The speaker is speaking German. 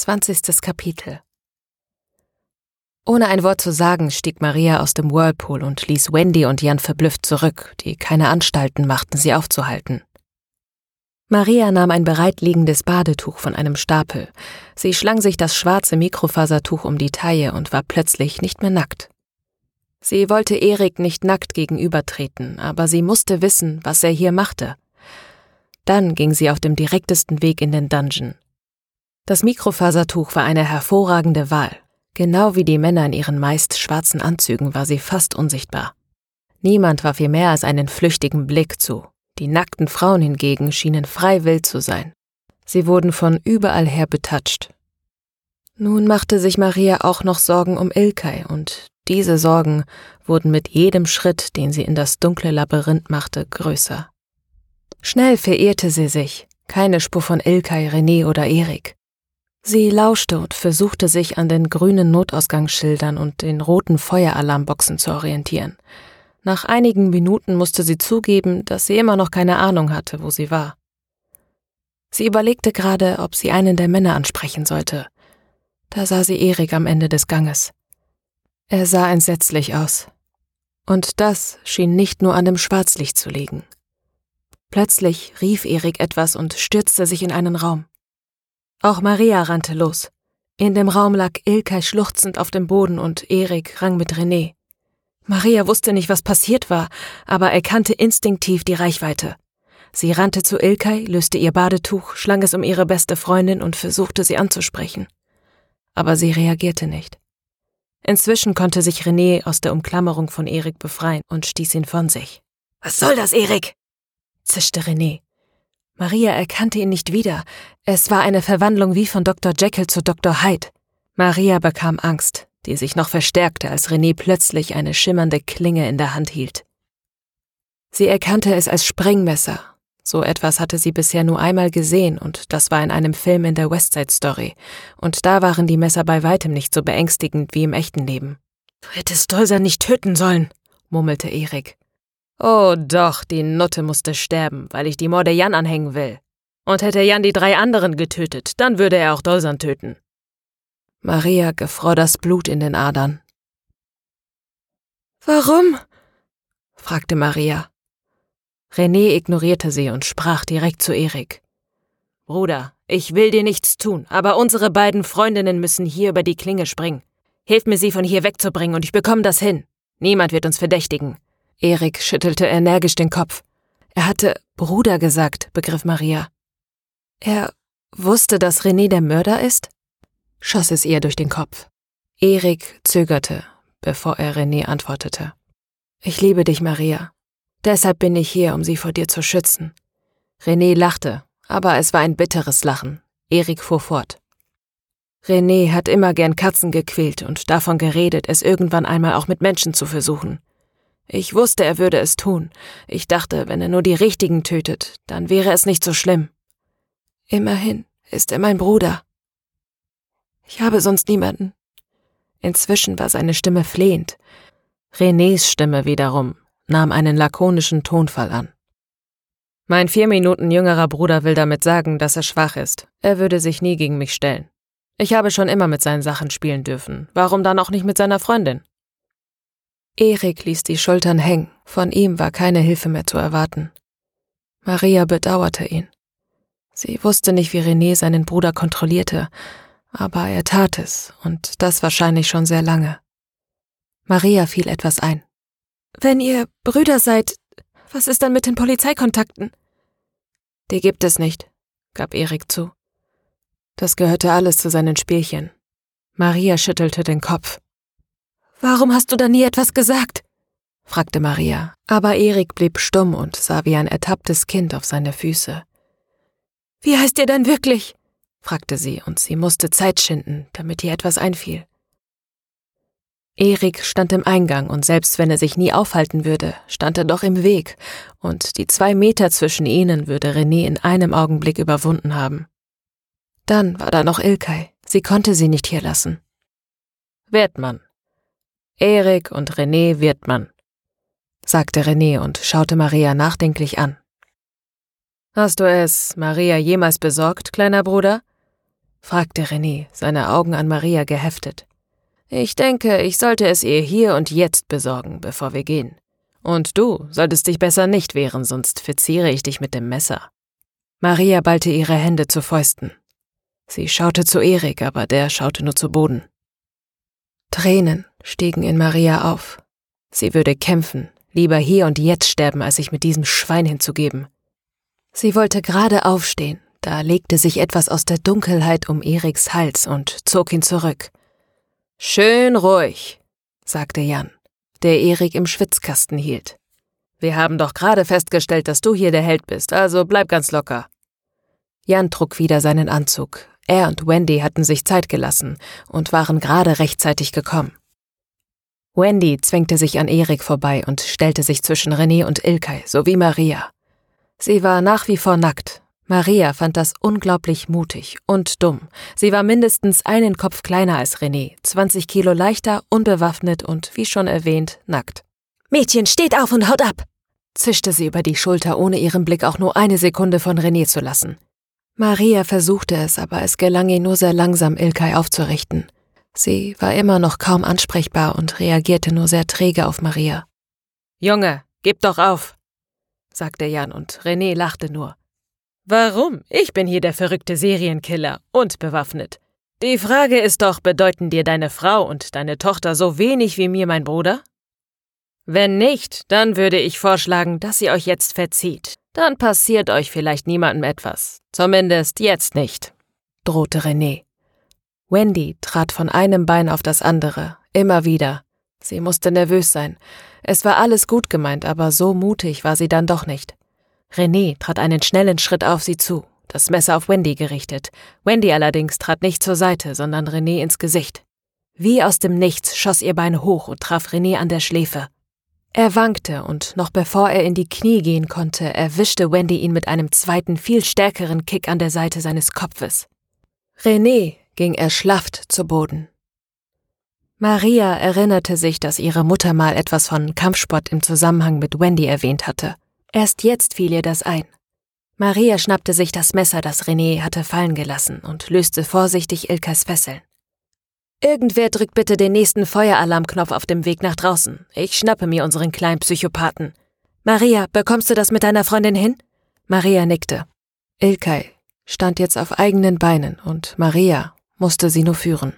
Zwanzigstes Kapitel Ohne ein Wort zu sagen, stieg Maria aus dem Whirlpool und ließ Wendy und Jan verblüfft zurück, die keine Anstalten machten, sie aufzuhalten. Maria nahm ein bereitliegendes Badetuch von einem Stapel. Sie schlang sich das schwarze Mikrofasertuch um die Taille und war plötzlich nicht mehr nackt. Sie wollte Erik nicht nackt gegenübertreten, aber sie musste wissen, was er hier machte. Dann ging sie auf dem direktesten Weg in den Dungeon. Das Mikrofasertuch war eine hervorragende Wahl. Genau wie die Männer in ihren meist schwarzen Anzügen war sie fast unsichtbar. Niemand warf ihr mehr als einen flüchtigen Blick zu, die nackten Frauen hingegen schienen frei wild zu sein. Sie wurden von überall her betatscht. Nun machte sich Maria auch noch Sorgen um Ilkay, und diese Sorgen wurden mit jedem Schritt, den sie in das dunkle Labyrinth machte, größer. Schnell verirrte sie sich, keine Spur von Ilkay, René oder Erik. Sie lauschte und versuchte sich an den grünen Notausgangsschildern und den roten Feueralarmboxen zu orientieren. Nach einigen Minuten musste sie zugeben, dass sie immer noch keine Ahnung hatte, wo sie war. Sie überlegte gerade, ob sie einen der Männer ansprechen sollte. Da sah sie Erik am Ende des Ganges. Er sah entsetzlich aus. Und das schien nicht nur an dem Schwarzlicht zu liegen. Plötzlich rief Erik etwas und stürzte sich in einen Raum. Auch Maria rannte los. In dem Raum lag Ilkay schluchzend auf dem Boden und Erik rang mit René. Maria wusste nicht, was passiert war, aber erkannte instinktiv die Reichweite. Sie rannte zu Ilkay, löste ihr Badetuch, schlang es um ihre beste Freundin und versuchte sie anzusprechen. Aber sie reagierte nicht. Inzwischen konnte sich René aus der Umklammerung von Erik befreien und stieß ihn von sich. Was soll das, Erik? zischte René. Maria erkannte ihn nicht wieder. Es war eine Verwandlung wie von Dr. Jekyll zu Dr. Hyde. Maria bekam Angst die sich noch verstärkte, als René plötzlich eine schimmernde Klinge in der Hand hielt. Sie erkannte es als Sprengmesser. So etwas hatte sie bisher nur einmal gesehen, und das war in einem Film in der Westside Story, und da waren die Messer bei weitem nicht so beängstigend wie im echten Leben. Du hättest Dolser nicht töten sollen, murmelte Erik. Oh doch, die Nutte musste sterben, weil ich die Morde Jan anhängen will. Und hätte Jan die drei anderen getötet, dann würde er auch Dolsern töten. Maria gefror das Blut in den Adern. Warum? fragte Maria. René ignorierte sie und sprach direkt zu Erik. Bruder, ich will dir nichts tun, aber unsere beiden Freundinnen müssen hier über die Klinge springen. Hilf mir, sie von hier wegzubringen, und ich bekomme das hin. Niemand wird uns verdächtigen. Erik schüttelte energisch den Kopf. Er hatte Bruder gesagt, begriff Maria. Er wusste, dass René der Mörder ist? schoss es ihr durch den Kopf. Erik zögerte, bevor er René antwortete. Ich liebe dich, Maria. Deshalb bin ich hier, um sie vor dir zu schützen. René lachte, aber es war ein bitteres Lachen. Erik fuhr fort. René hat immer gern Katzen gequält und davon geredet, es irgendwann einmal auch mit Menschen zu versuchen. Ich wusste, er würde es tun. Ich dachte, wenn er nur die Richtigen tötet, dann wäre es nicht so schlimm. Immerhin ist er mein Bruder. Ich habe sonst niemanden. Inzwischen war seine Stimme flehend. Renés Stimme wiederum nahm einen lakonischen Tonfall an. Mein vier Minuten jüngerer Bruder will damit sagen, dass er schwach ist. Er würde sich nie gegen mich stellen. Ich habe schon immer mit seinen Sachen spielen dürfen. Warum dann auch nicht mit seiner Freundin? Erik ließ die Schultern hängen. Von ihm war keine Hilfe mehr zu erwarten. Maria bedauerte ihn. Sie wusste nicht, wie René seinen Bruder kontrollierte, aber er tat es, und das wahrscheinlich schon sehr lange. Maria fiel etwas ein. Wenn ihr Brüder seid, was ist dann mit den Polizeikontakten? Die gibt es nicht, gab Erik zu. Das gehörte alles zu seinen Spielchen. Maria schüttelte den Kopf. Warum hast du da nie etwas gesagt? fragte Maria, aber Erik blieb stumm und sah wie ein ertapptes Kind auf seine Füße. Wie heißt ihr denn wirklich? fragte sie, und sie musste Zeit schinden, damit ihr etwas einfiel. Erik stand im Eingang, und selbst wenn er sich nie aufhalten würde, stand er doch im Weg, und die zwei Meter zwischen ihnen würde René in einem Augenblick überwunden haben. Dann war da noch Ilkay, sie konnte sie nicht hier lassen. Wertmann. Erik und René Wirtmann, sagte René und schaute Maria nachdenklich an. Hast du es Maria jemals besorgt, kleiner Bruder? fragte René, seine Augen an Maria geheftet. Ich denke, ich sollte es ihr hier und jetzt besorgen, bevor wir gehen. Und du solltest dich besser nicht wehren, sonst verziere ich dich mit dem Messer. Maria ballte ihre Hände zu Fäusten. Sie schaute zu Erik, aber der schaute nur zu Boden. Tränen stiegen in Maria auf. Sie würde kämpfen, lieber hier und jetzt sterben, als sich mit diesem Schwein hinzugeben. Sie wollte gerade aufstehen, da legte sich etwas aus der Dunkelheit um Eriks Hals und zog ihn zurück. Schön ruhig, sagte Jan, der Erik im Schwitzkasten hielt. Wir haben doch gerade festgestellt, dass du hier der Held bist, also bleib ganz locker. Jan trug wieder seinen Anzug. Er und Wendy hatten sich Zeit gelassen und waren gerade rechtzeitig gekommen. Wendy zwängte sich an Erik vorbei und stellte sich zwischen René und Ilkay sowie Maria. Sie war nach wie vor nackt. Maria fand das unglaublich mutig und dumm. Sie war mindestens einen Kopf kleiner als René, 20 Kilo leichter, unbewaffnet und, wie schon erwähnt, nackt. Mädchen, steht auf und haut ab! zischte sie über die Schulter, ohne ihren Blick auch nur eine Sekunde von René zu lassen. Maria versuchte es, aber es gelang ihr nur sehr langsam, Ilkay aufzurichten. Sie war immer noch kaum ansprechbar und reagierte nur sehr träge auf Maria. Junge, gib doch auf, sagte Jan und René lachte nur. Warum? Ich bin hier der verrückte Serienkiller und bewaffnet. Die Frage ist doch, bedeuten dir deine Frau und deine Tochter so wenig wie mir mein Bruder? Wenn nicht, dann würde ich vorschlagen, dass ihr euch jetzt verzieht. Dann passiert euch vielleicht niemandem etwas. Zumindest jetzt nicht, drohte René. Wendy trat von einem Bein auf das andere, immer wieder. Sie musste nervös sein. Es war alles gut gemeint, aber so mutig war sie dann doch nicht. René trat einen schnellen Schritt auf sie zu, das Messer auf Wendy gerichtet. Wendy allerdings trat nicht zur Seite, sondern René ins Gesicht. Wie aus dem Nichts schoss ihr Bein hoch und traf René an der Schläfe. Er wankte und noch bevor er in die Knie gehen konnte, erwischte Wendy ihn mit einem zweiten, viel stärkeren Kick an der Seite seines Kopfes. René ging erschlafft zu Boden. Maria erinnerte sich, dass ihre Mutter mal etwas von Kampfsport im Zusammenhang mit Wendy erwähnt hatte. Erst jetzt fiel ihr das ein. Maria schnappte sich das Messer, das René hatte fallen gelassen, und löste vorsichtig Ilkas Fesseln. Irgendwer drückt bitte den nächsten Feueralarmknopf auf dem Weg nach draußen. Ich schnappe mir unseren kleinen Psychopathen. Maria, bekommst du das mit deiner Freundin hin? Maria nickte. Ilkay stand jetzt auf eigenen Beinen und Maria musste sie nur führen.